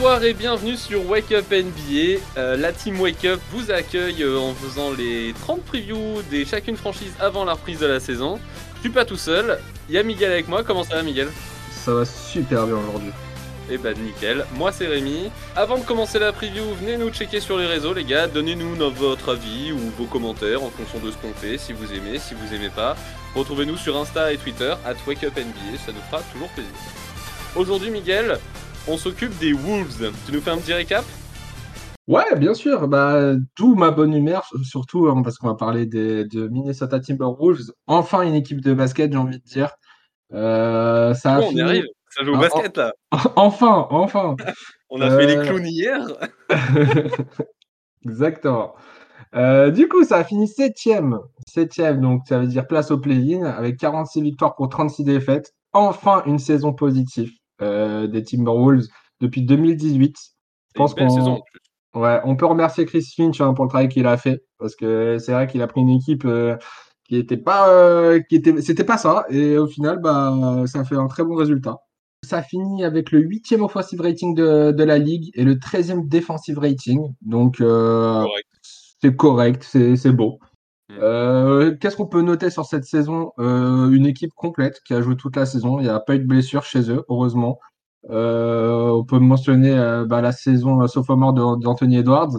Bonsoir et bienvenue sur Wake Up NBA. Euh, la team Wake Up vous accueille euh, en faisant les 30 previews des chacune franchise avant la reprise de la saison. Je suis pas tout seul, il y a Miguel avec moi. Comment ça va Miguel? Ça va super bien aujourd'hui. Eh bah nickel, moi c'est Rémi. Avant de commencer la preview, venez nous checker sur les réseaux les gars, donnez-nous votre avis ou vos commentaires en fonction de ce qu'on fait, si vous aimez, si vous aimez pas. Retrouvez-nous sur Insta et Twitter, at WakeUpNBA, ça nous fera toujours plaisir. Aujourd'hui Miguel, on s'occupe des Wolves. Tu nous fais un petit récap? Ouais, bien sûr. Bah, d'où ma bonne humeur, surtout hein, parce qu'on va parler des, de Minnesota Timberwolves. Enfin, une équipe de basket, j'ai envie de dire. Euh, ça a on y arrive? Ça joue au basket là. enfin, enfin. on a fait les euh, clowns hier. Exactement. Euh, du coup, ça a fini septième. Septième, donc ça veut dire place au play-in avec 46 victoires pour 36 défaites. Enfin, une saison positive. Euh, des Timberwolves depuis 2018. Je pense qu'on ouais, on peut remercier Chris Finch hein, pour le travail qu'il a fait parce que c'est vrai qu'il a pris une équipe euh, qui était pas euh, qui était c'était pas ça et au final bah ça fait un très bon résultat. Ça finit avec le huitième offensive rating de, de, la ligue et le 13e defensive rating. Donc c'est correct, c'est beau. Mm. Qu'est-ce qu'on peut noter sur cette saison? Une équipe complète qui a joué toute la saison. Il n'y a pas eu de blessure chez eux, heureusement. on peut mentionner bah, la saison sophomore d'Anthony Edwards,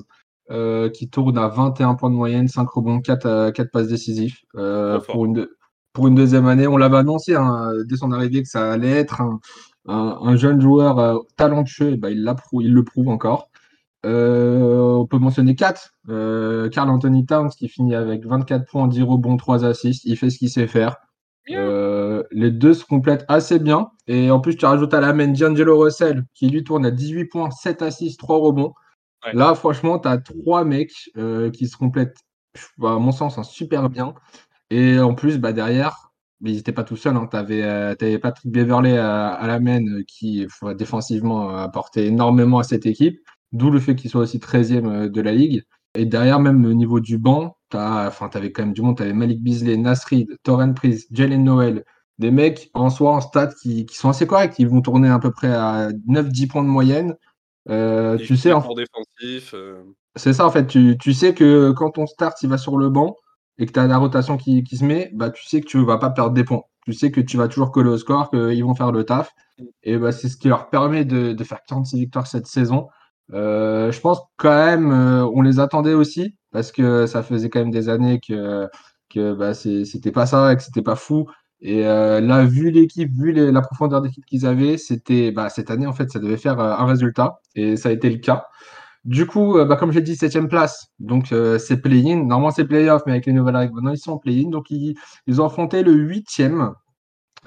qui tourne à 21 points de moyenne, 5 rebonds, 4, 4 passes décisifs. pour, une, pour une deuxième année, on l'avait annoncé hein, dès son arrivée que ça allait être un, jeune joueur talentueux. Bah, il, il le prouve encore. Euh, on peut mentionner 4. Euh, Carl Anthony Towns qui finit avec 24 points, 10 rebonds, 3 assists. Il fait ce qu'il sait faire. Euh, les deux se complètent assez bien. Et en plus, tu rajoutes à la main D'Angelo Russell qui lui tourne à 18 points, 7 assists, 3 rebonds. Là, franchement, tu as trois mecs qui se complètent, à mon sens, hein, super bien. Et en plus, bah, derrière, ils n'étaient pas tout seuls. Hein. Tu avais, Patrick Beverley à, à la main qui, défensivement, apportait énormément à cette équipe. D'où le fait qu'il soit aussi 13e euh, de la ligue. Et derrière, même au niveau du banc, tu enfin, avais quand même du monde. Tu avais Malik Beasley, Nasrid, Torren Prince, Jalen Noel. Des mecs en soi, en stats, qui, qui, sont assez corrects. Ils vont tourner à peu près à 9-10 points de moyenne. Euh, tu sais, en... défensif. Euh. C'est ça, en fait. Tu, tu, sais que quand ton start il va sur le banc et que tu as la rotation qui, qui, se met, bah, tu sais que tu ne vas pas perdre des points. Tu sais que tu vas toujours coller au score, qu'ils vont faire le taf. Et bah, c'est ce qui leur permet de, de faire 46 victoires cette saison. Euh, je pense quand même, euh, on les attendait aussi parce que ça faisait quand même des années que que bah, c'était pas ça, que c'était pas fou. Et euh, là, vu l'équipe, vu la profondeur d'équipe qu'ils avaient, c'était bah, cette année en fait, ça devait faire un résultat et ça a été le cas. Du coup, bah, comme j'ai dit, septième place, donc c'est play-in. Normalement, c'est play-off, mais avec les nouvelles règles, maintenant ils sont play-in. Donc ils, ils ont affronté le huitième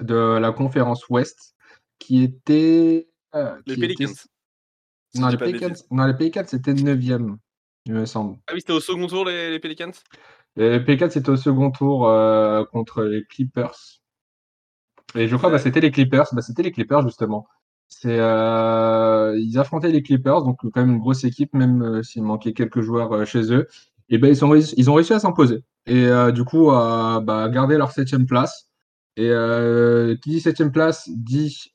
de la conférence Ouest, qui était les Pelicans. Non, les Pelicans, c'était 9e, il me semble. Ah oui, c'était au second tour, les, les Pelicans? Les Pelicans, c'était au second tour euh, contre les Clippers. Et je crois que bah, c'était les Clippers. Bah, c'était les Clippers, justement. C'est, euh, ils affrontaient les Clippers, donc quand même une grosse équipe, même euh, s'il manquait quelques joueurs chez eux. Et ben ils, sont, ils ont réussi à s'imposer. Et du coup, à bah, garder leur septième place. Et qui dit septième place dit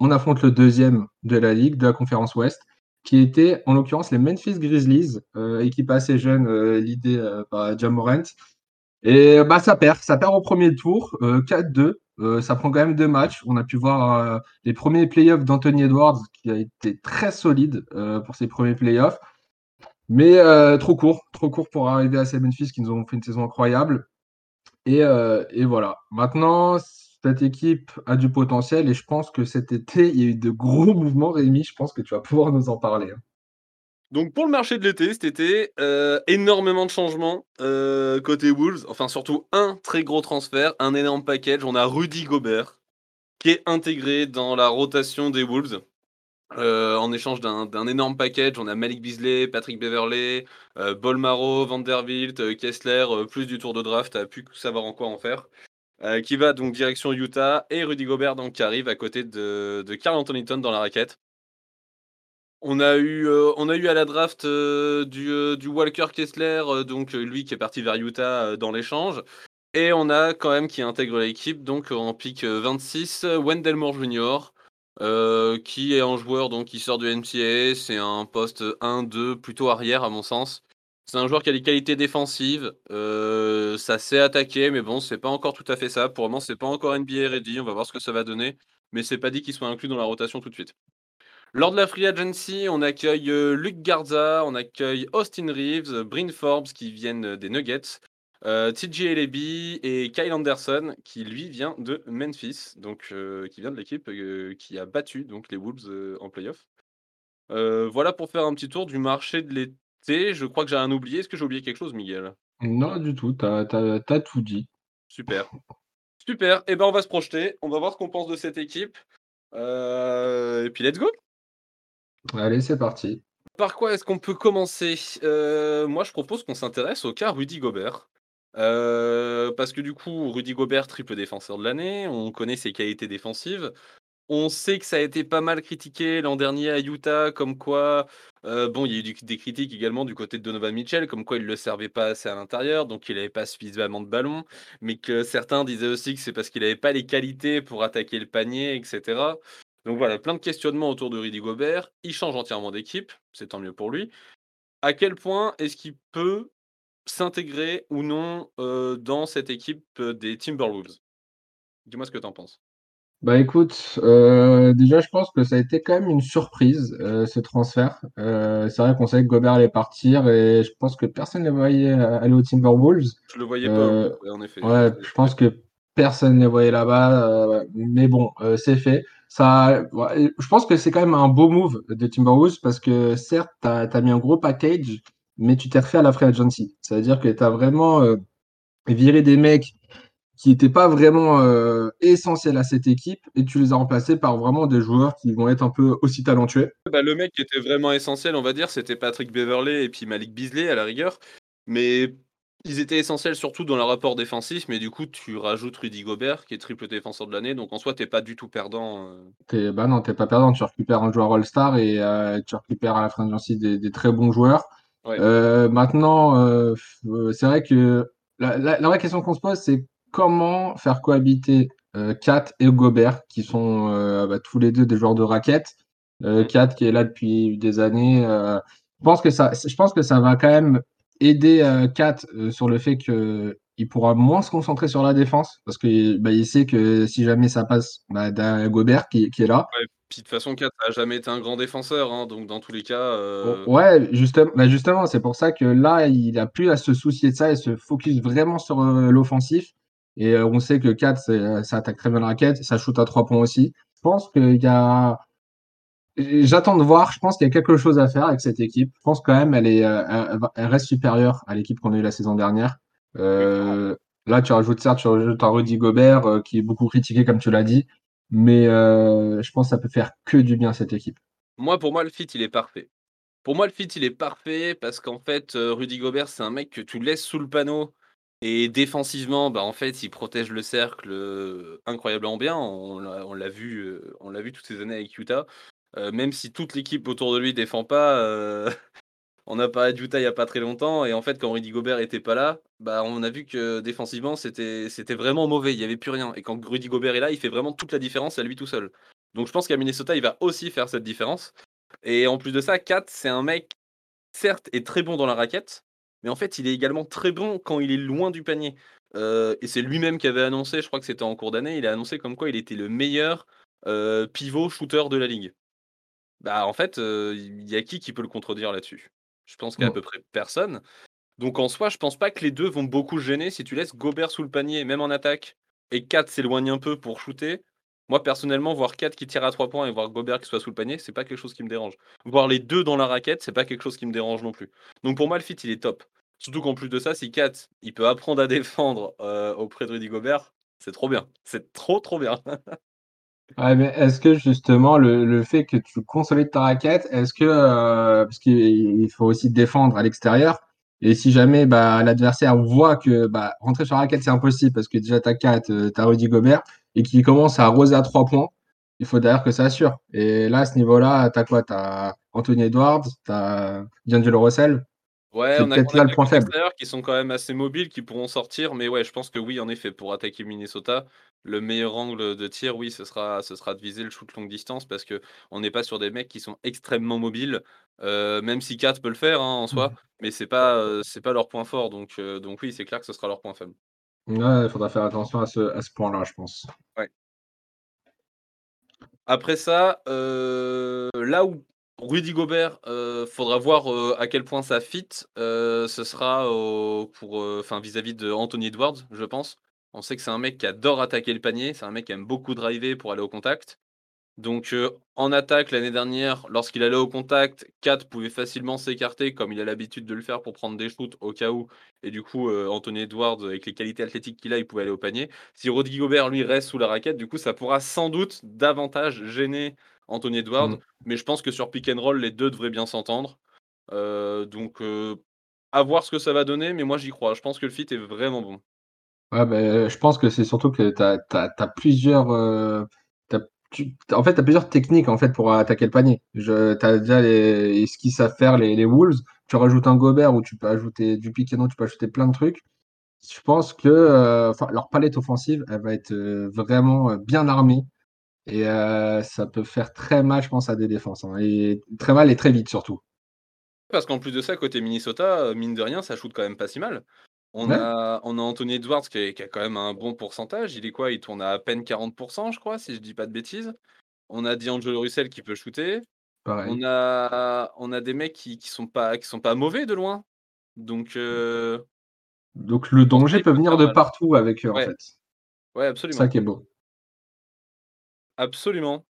on affronte le deuxième de la ligue, de la conférence Ouest, qui était en l'occurrence les Memphis Grizzlies, euh, équipe assez jeune, euh, l'idée euh, par Jamorant. Et bah, ça perd, ça perd au premier tour, 4-2. ça prend quand même deux matchs. On a pu voir les premiers playoffs d'Anthony Edwards, qui a été très solide pour ses premiers playoffs. Mais trop court, trop court pour arriver à ces Memphis qui nous ont fait une saison incroyable. Et voilà. Maintenant, cette équipe a du potentiel et je pense que cet été, il y a eu de gros mouvements. Rémi, je pense que tu vas pouvoir nous en parler. Hein. Donc pour le marché de l'été, cet été, euh, énormément de changements euh, côté Wolves. Enfin surtout un très gros transfert, un énorme package. On a Rudy Gobert qui est intégré dans la rotation des Wolves. Euh, en échange d'un énorme package, on a Malik Beasley, Patrick Beverley, Bolmaro, Vanderbilt, Kessler, plus du tour de draft, à pu savoir en quoi en faire. Euh, qui va donc direction Utah, et Rudy Gobert donc, qui arrive à côté de, Carl Anthony dans la raquette. On a eu, euh, à la draft euh, du, du, Walker Kessler, donc lui qui est parti vers Utah dans l'échange. Et on a quand même qui intègre l'équipe, donc en pick 26, Wendell Moore Jr., qui est un joueur donc qui sort du NCAA. C'est un poste 1-2, plutôt arrière à mon sens. C'est un joueur qui a des qualités défensives. ça s'est attaqué, mais bon, c'est pas encore tout à fait ça. Pour le moment, c'est pas encore NBA ready. On va voir ce que ça va donner. Mais c'est pas dit qu'il soit inclus dans la rotation tout de suite. Lors de la free agency, on accueille Luc Garza, on accueille Austin Reeves, Bryn Forbes qui viennent des Nuggets, euh, TJ et Kyle Anderson qui lui vient de Memphis, donc qui vient de l'équipe qui a battu donc les Wolves en playoff. voilà pour faire un petit tour du marché de l'été. Je crois que j'ai un oublié. Est-ce que j'ai oublié quelque chose, Miguel? Non, du tout. Tu as, tout dit. Super. Super. Et eh ben on va se projeter. On va voir ce qu'on pense de cette équipe. et puis let's go. Allez, c'est parti. Par quoi est-ce qu'on peut commencer? Euh, Moi, je propose qu'on s'intéresse au cas Rudy Gobert. Euh, parce que du coup, Rudy Gobert, triple défenseur de l'année, on connaît ses qualités défensives. On sait que ça a été pas mal critiqué l'an dernier à Utah, comme quoi, euh, bon, il y a eu des critiques également du côté de Donovan Mitchell, comme quoi il ne le servait pas assez à l'intérieur, donc il n'avait pas suffisamment de ballons, mais que certains disaient aussi que c'est parce qu'il n'avait pas les qualités pour attaquer le panier, etc. Donc voilà, plein de questionnements autour de Rudy Gobert. Il change entièrement d'équipe, c'est tant mieux pour lui. À quel point est-ce qu'il peut s'intégrer ou non dans cette équipe des Timberwolves? Dis-moi ce que tu en penses. Bah écoute, déjà je pense que ça a été quand même une surprise ce transfert. c'est vrai qu'on savait que Gobert allait partir et je pense que personne ne le voyait aller aux Timberwolves. Je le voyais pas, en effet. Ouais, je pense que personne ne les voyait là-bas, mais bon, c'est fait ça, je pense que c'est quand même un beau move de Timberwolves parce que certes, tu as, mis un gros package, mais tu t'es refait à la free agency. C'est-à-dire que tu as vraiment euh, viré des mecs qui n'étaient pas vraiment euh, essentiels à cette équipe et tu les as remplacés par vraiment des joueurs qui vont être un peu aussi talentueux. Bah, le mec qui était vraiment essentiel, on va dire, c'était Patrick Beverley et puis Malik Beasley à la rigueur. Mais ils étaient essentiels surtout dans le rapport défensif, mais du coup, tu rajoutes Rudy Gobert, qui est triple défenseur de l'année, donc en soi, t'es pas du tout perdant. Euh. bah non, t'es pas perdant, tu récupères un joueur All-Star et euh, tu récupères à la fin de aussi des, des, très bons joueurs. Euh, maintenant, c'est vrai que la, vraie question qu'on se pose, c'est comment faire cohabiter Kat et Gobert, qui sont bah, tous les deux des joueurs de raquettes. Kat qui est là depuis des années. je pense que ça, je pense que ça va quand même aider euh, Kat euh, sur le fait qu'il pourra moins se concentrer sur la défense parce qu'il bah, il sait que si jamais ça passe, bah, d'un Gobert qui, qui, est là. Ouais, puis de toute façon, Kat n'a jamais été un grand défenseur, hein, donc dans tous les cas. Euh, ouais, justement, bah justement c'est pour ça que là, il n'a plus à se soucier de ça et se focus vraiment sur l'offensif. Et on sait que Kat, ça attaque très bien la raquette, ça shoot à trois points aussi. Je pense qu'il y a J'attends de voir. Je pense qu'il y a quelque chose à faire avec cette équipe. Je pense quand même elle euh, reste supérieure à l'équipe qu'on a eu la saison dernière. Euh, là, tu rajoutes certes, tu rajoutes un Rudy Gobert euh, qui est beaucoup critiqué comme tu l'as dit, mais je pense que ça peut faire que du bien cette équipe. Moi, pour moi, le fit il est parfait. Pour moi, le fit il est parfait parce qu'en fait, Rudy Gobert c'est un mec que tu laisses sous le panneau. Et défensivement, bah en fait, il protège le cercle incroyablement bien. On l'a vu, on l'a vu toutes ces années avec Utah. Même si toute l'équipe autour de lui défend pas, on a parlé de Utah il y a pas très longtemps. Et en fait quand Rudy Gobert était pas là, bah on a vu que défensivement c'était c'était vraiment mauvais, il y avait plus rien. Et quand Rudy Gobert est là, il fait vraiment toute la différence à lui tout seul. Donc je pense qu'à Minnesota, il va aussi faire cette différence. Et en plus de ça, Kat, c'est un mec certes est très bon dans la raquette, mais en fait, il est également très bon quand il est loin du panier. et c'est lui-même qui avait annoncé, je crois que c'était en cours d'année, il a annoncé comme quoi il était le meilleur pivot shooter de la ligue. Bah, en fait, il y a qui qui peut le contredire là-dessus? Je pense qu'à peu près personne. Donc en soi, je pense pas que les deux vont beaucoup gêner si tu laisses Gobert sous le panier, même en attaque, et 4 s'éloigne un peu pour shooter. Moi, personnellement, voir 4 qui tire à 3 points et voir Gobert qui soit sous le panier, c'est pas quelque chose qui me dérange. Voir les deux dans la raquette, c'est pas quelque chose qui me dérange non plus. Donc pour moi, le fit, il est top. Surtout qu'en plus de ça, si 4, il peut apprendre à défendre auprès de Rudy Gobert, c'est trop bien. C'est trop, trop bien. Ouais, mais est-ce que justement le, le fait que tu consolides ta raquette, est-ce que euh, parce qu'il faut aussi défendre à l'extérieur et si jamais bah, l'adversaire voit que bah, rentrer sur la raquette c'est impossible parce que déjà t'as 4, euh, t'as Rudy Gobert et qu'il commence à arroser à 3 points, il faut d'ailleurs que ça assure. Et là à ce niveau-là, t'as quoi? T'as Anthony Edwards, t'as D'Angelo Russell. Ouais, on a peut-être on a là le point faible. qui sont quand même assez mobiles, qui pourront sortir, mais ouais, je pense que oui, en effet, pour attaquer Minnesota, le meilleur angle de tir, oui, ce sera ce sera de viser le shoot longue distance parce qu'on n'est pas sur des mecs qui sont extrêmement mobiles, heu, même si Kat peut le faire, hein, en soi, Mmh. mais c'est pas, c'est pas leur point fort donc heu, donc oui, c'est clair que ce sera leur point faible. Ouais, il faudra faire attention à ce point-là, je pense. Après ça, heu, là où Rudy Gobert, heu, faudra voir, heu, à quel point ça fit, heu, ce sera vis-à-vis de Anthony Edwards, je pense. On sait que c'est un mec qui adore attaquer le panier, c'est un mec qui aime beaucoup driver pour aller au contact. Donc, heu, en attaque l'année dernière, lorsqu'il allait au contact, Kat pouvait facilement s'écarter comme il a l'habitude de le faire pour prendre des shoots au cas où et du coup, heu, Anthony Edwards, avec les qualités athlétiques qu'il a, il pouvait aller au panier. Si Rudy Gobert, lui, reste sous la raquette, du coup, ça pourra sans doute davantage gêner Anthony Edwards, Mmh. mais je pense que sur pick and roll, les 2 devraient bien s'entendre. Heu, donc, à voir ce que ça va donner, mais moi j'y crois. Je pense que le fit est vraiment bon. Ouais, beh, je pense que c'est surtout que tu as plusieurs, en fait, tu as plusieurs techniques, pour attaquer le panier. Tu as déjà les ce qu'ils savent faire les Wolves. Tu rajoutes un Gobert où tu peux ajouter du roll, tu peux ajouter plein de trucs. Je pense que, enfin, leur palette offensive, elle va être, heu, vraiment, heu, bien armée et ça peut faire très mal, je pense, à des défenses, hein et très mal et très vite surtout. Parce qu'en plus de ça, côté Minnesota, mine de rien, ça shoot quand même pas si mal. On Ouais, a on a Anthony Edwards qui est qui a quand même un bon pourcentage. Il est quoi? Il tourne à à peine 40% je crois, si je dis pas de bêtises. On a D'Angelo Russell qui peut shooter. pareil. On a on a des mecs qui qui sont pas qui sont pas mauvais de loin. Donc Donc le danger peut venir de partout avec eux, en fait. ouais, C'est ça absolument, qui est beau. absolument.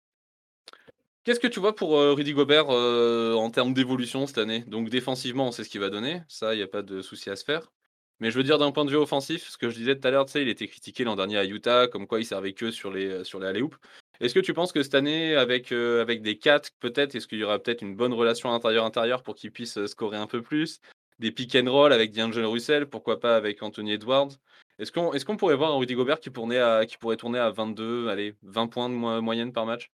Qu'est-ce que tu vois pour, heu, Rudy Gobert, heu, en termes d'évolution cette année? Donc défensivement, on sait ce qu'il va donner, ça, il y a pas de souci à se faire. Mais je veux dire d'un point de vue offensif, ce que je disais tout à l'heure, tu sais, il était critiqué l'an dernier à Utah, comme quoi il servait que sur les, heu, sur les. Est-ce que tu penses que cette année avec, heu, avec des 4 peut-être, est-ce qu'il y aura peut-être une bonne relation intérieur-intérieur pour qu'il puisse, heu, scorer un peu plus? Des pick and roll avec D'Angelo Russell, pourquoi pas avec Anthony Edwards? Est-ce qu'on qu'on pourrait voir un Rudy Gobert qui à qui pourrait tourner à 22, allez, 20 points de mo moyenne par match?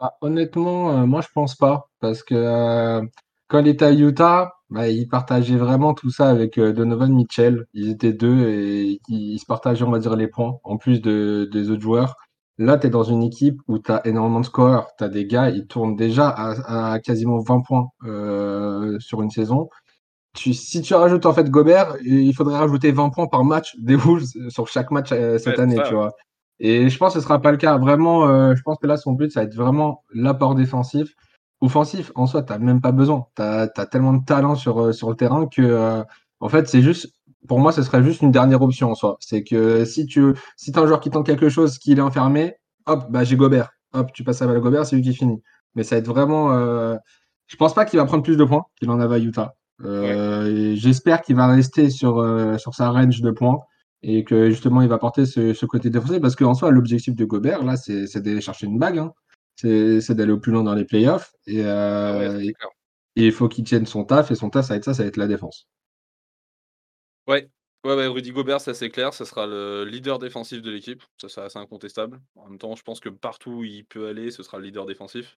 Ah, honnêtement, moi je pense pas parce que, quand il était à Utah, bah, il partageait vraiment tout ça avec, heu, Donovan Mitchell. Ils étaient 2 et ils ils se partageaient, on va dire, les points en plus de des autres joueurs. Là, tu es dans une équipe où tu as énormément de scoreurs. Tu as des gars, ils tournent déjà à à quasiment 20 points, heu, sur une saison. Tu si tu rajoutes en fait Gobert, il faudrait rajouter 20 points par match des Wolves euh, sur chaque match, cette année, tu vois? Et je pense que ce sera pas le cas. Vraiment, je pense que là, son but, ça va être vraiment l'apport défensif. Offensif, en soi, tu as même pas besoin. Tu as tellement de talent sur, sur le terrain que, heu, en fait, c'est juste pour moi, ce serait juste une dernière option en soi. C'est que si tu si as un joueur qui tente quelque chose, qu'il est enfermé, hop, bah, j'ai Gobert. Hop, tu passes à Gobert, c'est lui qui finit. Mais ça va être vraiment, heu, je pense pas qu'il va prendre plus de points qu'il en avait à Utah. Ouais. J'espère qu'il va rester sur, sa range de points et que justement il va porter ce ce côté défensif parce qu'en soi l'objectif de Gobert là c'est c'est d'aller chercher une bague, hein. C'est d'aller au plus loin dans les playoffs et Ah ouais, et il faut qu'il tienne son taf et son taf ça va être ça, ça va être la défense. Ouais. Ouais, ouais, Rudy Gobert, ça c'est clair, ça sera le leader défensif de l'équipe, ça c'est assez incontestable. En même temps, je pense que partout où il peut aller, ce sera le leader défensif.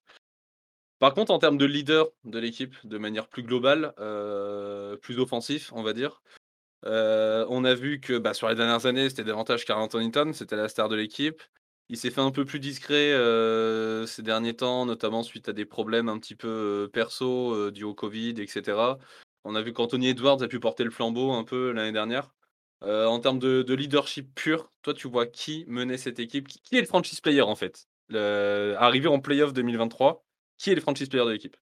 Par contre, en termes de leader de l'équipe, de manière plus globale, heu, plus offensif, on va dire, heu, on a vu que, bah, sur les dernières années, c'était davantage Karl Anthony c'était la star de l'équipe. Il s'est fait un peu plus discret, heu, ces derniers temps, notamment suite à des problèmes un petit peu, heu, perso, heu, dus au covid et cetera. On a vu qu'Anthony Edwards a pu porter le flambeau un peu l'année dernière. Heu, en termes de de leadership pur, toi, tu vois qui menait cette équipe? Qui est le franchise player, en fait? Arrivé en playoff 2023, qui est le franchise player de l'équipe?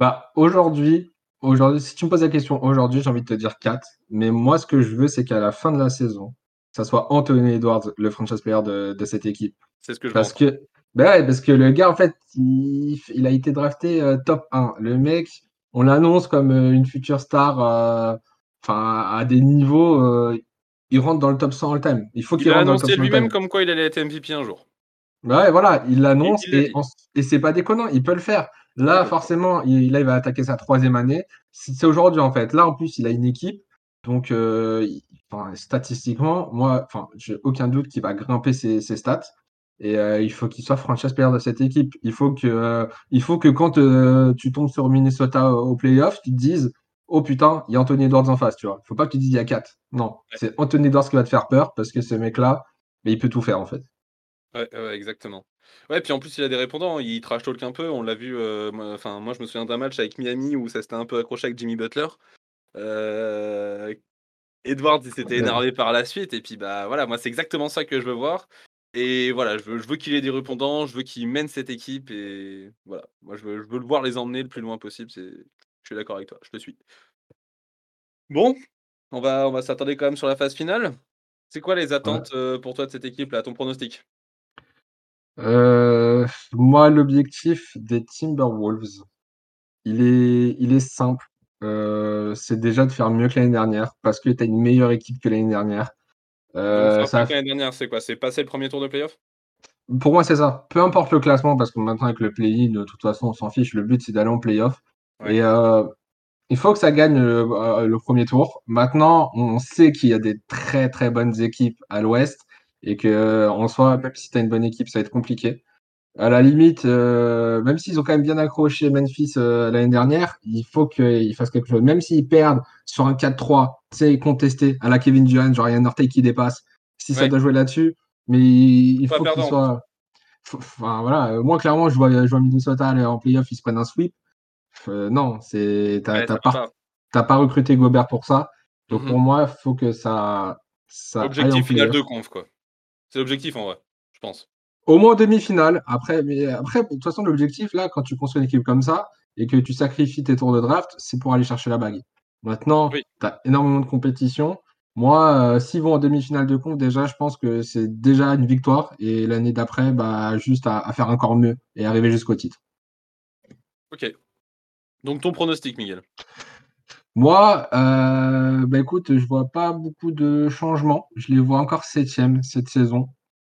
Bah, aujourd'hui aujourd'hui si tu me poses la question aujourd'hui, j'ai envie de te dire 4 mais moi ce que je veux c'est qu'à la fin de la saison, ça soit Anthony Edwards le franchise player de de cette équipe. C'est ce que je Parce pense, que ouais, parce que le gars, en fait, il il a été drafté, heu, top 1. Le mec, on l'annonce comme, heu, une future star, enfin à des niveaux, heu, il rentre dans le top 100 all time. Il faut Il qu'il a rentre dans le top annoncé 100 all lui-même comme quoi il allait être MVP un jour. Bah, ouais, voilà, il Il l'annonce il l'a et en et c'est pas déconnant, il peut le faire. Il Là, forcément, il là, il va attaquer sa troisième année. C'est aujourd'hui, en fait. Là, en plus, il a une équipe, donc il enfin, statistiquement, moi, enfin, j'ai aucun doute qu'il va grimper ses ses stats et heu, il faut qu'il soit franchise player de cette équipe. Il faut que, il faut que quand, heu, tu tombes sur Minnesota au aux playoffs, tu te dises: oh putain, il y a Anthony Edwards en face, tu vois. Faut pas que tu dises il y a 4. Non, c'est Anthony Edwards qui va te faire peur parce que ce mec-là, mais il peut tout faire en fait. Ouais, ouais, exactement. Ouais, puis en plus, il a des répondants, il trash talk un peu. On l'a vu, euh, moi, enfin, moi, je me souviens d'un match avec Miami où ça s'était un peu accroché avec Jimmy Butler. Edwards, il s'était énervé par la suite. Et puis, bah voilà, moi, c'est exactement ça que je veux voir. Et voilà, je veux, je veux qu'il ait des répondants, je veux qu'il mène cette équipe. Et voilà, moi, je veux, je veux le voir les emmener le plus loin possible. C'est, je suis d'accord avec toi, je te suis. Bon, on va, on va s'attarder quand même sur la phase finale. C'est quoi les attentes euh, pour toi de cette équipe là, ton pronostic? Euh, moi, l'objectif des Timberwolves, il est, il est simple. Euh, c'est déjà de faire mieux que l'année dernière parce que tu as une meilleure équipe que l'année dernière. Euh, ça que l'année dernière, c'est quoi? C'est passer le premier tour de playoff? Pour moi, c'est ça. Peu importe le classement, parce que maintenant, avec le play-in, de toute façon, on s'en fiche. Le but, c'est d'aller en play-off. Ouais. Et euh, il faut que ça gagne le premier tour. Maintenant, on sait qu'il y a des très, très bonnes équipes à l'ouest et que, en soi, même si tu as une bonne équipe, ça va être compliqué. À la limite, euh, même s'ils ont quand même bien accroché Memphis euh, l'année dernière, il faut qu'ils fassent quelque chose. Même s'ils perdent sur un 4-3, tu sais, contesté à la Kevin Durant, genre il y a un orteil qui dépasse, si ça doit jouer là-dessus, mais il faut qu'il perdant. soit. faut- Enfin voilà, euh, moi clairement, je vois, je vois Minnesota aller en playoff, ils se prennent un sweep. Euh, non, c'est t'as Ouais, pas, pas. t'as pas recruté Gobert pour ça. Donc Mhm. pour moi, il faut que ça, ça Objectif final de conf, quoi. C'est l'objectif en vrai, je pense. Au moins en demi-finale. Après, mais après, de toute façon, l'objectif, là, quand tu construis une équipe comme ça et que tu sacrifies tes tours de draft, c'est pour aller chercher la bague. Maintenant, Oui. tu as énormément de compétition. Moi, euh, s'ils vont en demi-finale de conf, déjà, je pense que c'est déjà une victoire. Et l'année d'après, bah, juste à, à faire encore mieux et arriver jusqu'au titre. Ok. Donc ton pronostic, Miguel? Moi, euh, bah, écoute, je vois pas beaucoup de changements. Je les vois encore septième cette saison.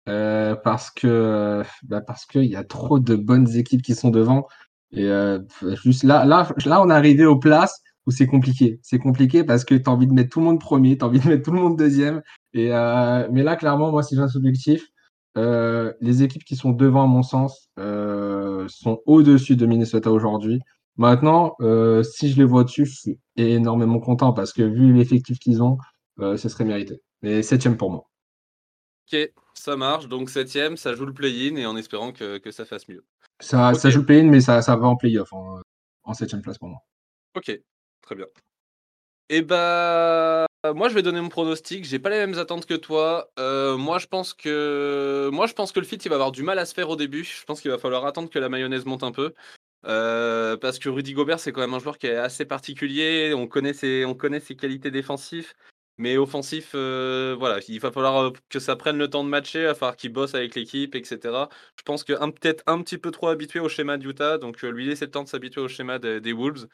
Euh, parce que bah parce qu'il y a trop de bonnes équipes qui sont devant. Et euh, juste là, là, là, on est arrivé aux places où c'est compliqué. C'est compliqué parce que tu as envie de mettre tout le monde premier, tu as envie de mettre tout le monde deuxième. Et, euh, mais là, clairement, moi, si j'ai un objectif, euh, les équipes qui sont devant, à mon sens, sont au-dessus de Minnesota aujourd'hui. Maintenant, si je les vois dessus, je suis énormément content parce que vu l'effectif qu'ils ont, ce serait mérité. Mais septième pour moi. Ok, ça marche. Donc septième, ça joue le play-in et en espérant que, que ça fasse mieux. Ça, joue le play-in, mais ça, ça va en play-off en, en septième place pour moi. Ok, très bien. Et bah, moi je vais donner mon pronostic. J'ai pas les mêmes attentes que toi. Euh, moi je pense que, moi je pense que le fit il va avoir du mal à se faire au début. Je pense qu'il va falloir attendre que la mayonnaise monte un peu. Euh, parce que Rudy Gobert c'est quand même un joueur qui est assez particulier. On connaît ses, on connaît ses qualités défensives. Mais offensif, euh, voilà, il va falloir euh, que ça prenne le temps de matcher, il va falloir qu'il bosse avec l'équipe, etc. Je pense que peut-être un petit peu trop habitué au schéma d'Utah, donc euh, lui laisser le temps de s'habituer au schéma des, Wolves.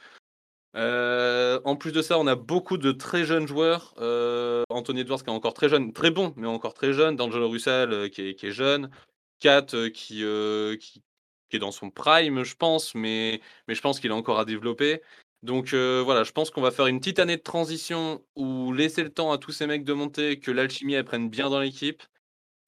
En plus de ça, on a beaucoup de très jeunes joueurs. Anthony Edwards qui est encore très jeune, très bon, mais encore très jeune. D'Angelo Russell qui, est, jeune. Kat qui, est dans son prime, je pense, mais je pense qu'il a encore à développer. Donc euh, voilà, je pense qu'on va faire une petite année de transition où laisser le temps à tous ces mecs de monter, que l'alchimie elle prenne bien dans l'équipe.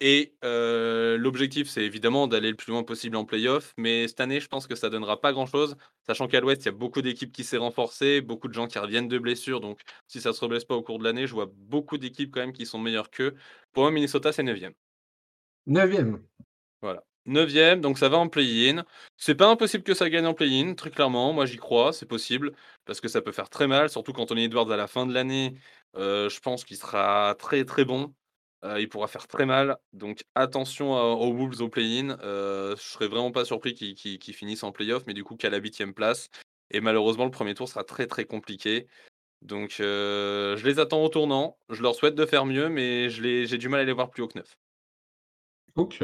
Et euh, l'objectif, c'est évidemment d'aller le plus loin possible en playoff. Mais cette année, je pense que ça donnera pas grand-chose. Sachant qu'à l'Ouest, il y a beaucoup d'équipes qui s'est renforcées, beaucoup de gens qui reviennent de blessures. Donc, si ça se reblesse pas au cours de l'année, je vois beaucoup d'équipes quand même qui sont meilleures qu'eux. Pour moi, Minnesota, c'est 9 Neuvième. Voilà. 9 donc ça va en play-in. C'est pas impossible que ça gagne en play-in, très clairement. Moi, j'y crois, c'est possible. Parce que ça peut faire très mal, surtout quand Tony Edwards à la fin de l'année. euh, je pense qu'il sera très très bon. Euh, il pourra faire très mal. Donc attention aux Wolves au play-in. Euh, je serais vraiment pas surpris qu'ils finissent en play-off, mais du coup qu'à la huitième place. Et malheureusement, le premier tour sera très très compliqué. Donc je les attends au tournant. Je leur souhaite de faire mieux, mais j'ai du mal à les voir plus haut que 9. Ok.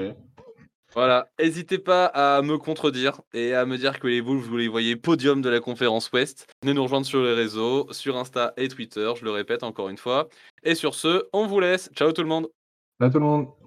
Voilà, n'hésitez pas à me contredire et à me dire que les Wolves, vous les voyez podium de la conférence Ouest. Venez nous rejoindre sur les réseaux, sur Insta et Twitter, je le répète encore une fois. Et sur ce, on vous laisse. Ciao tout le monde Là, tout le monde.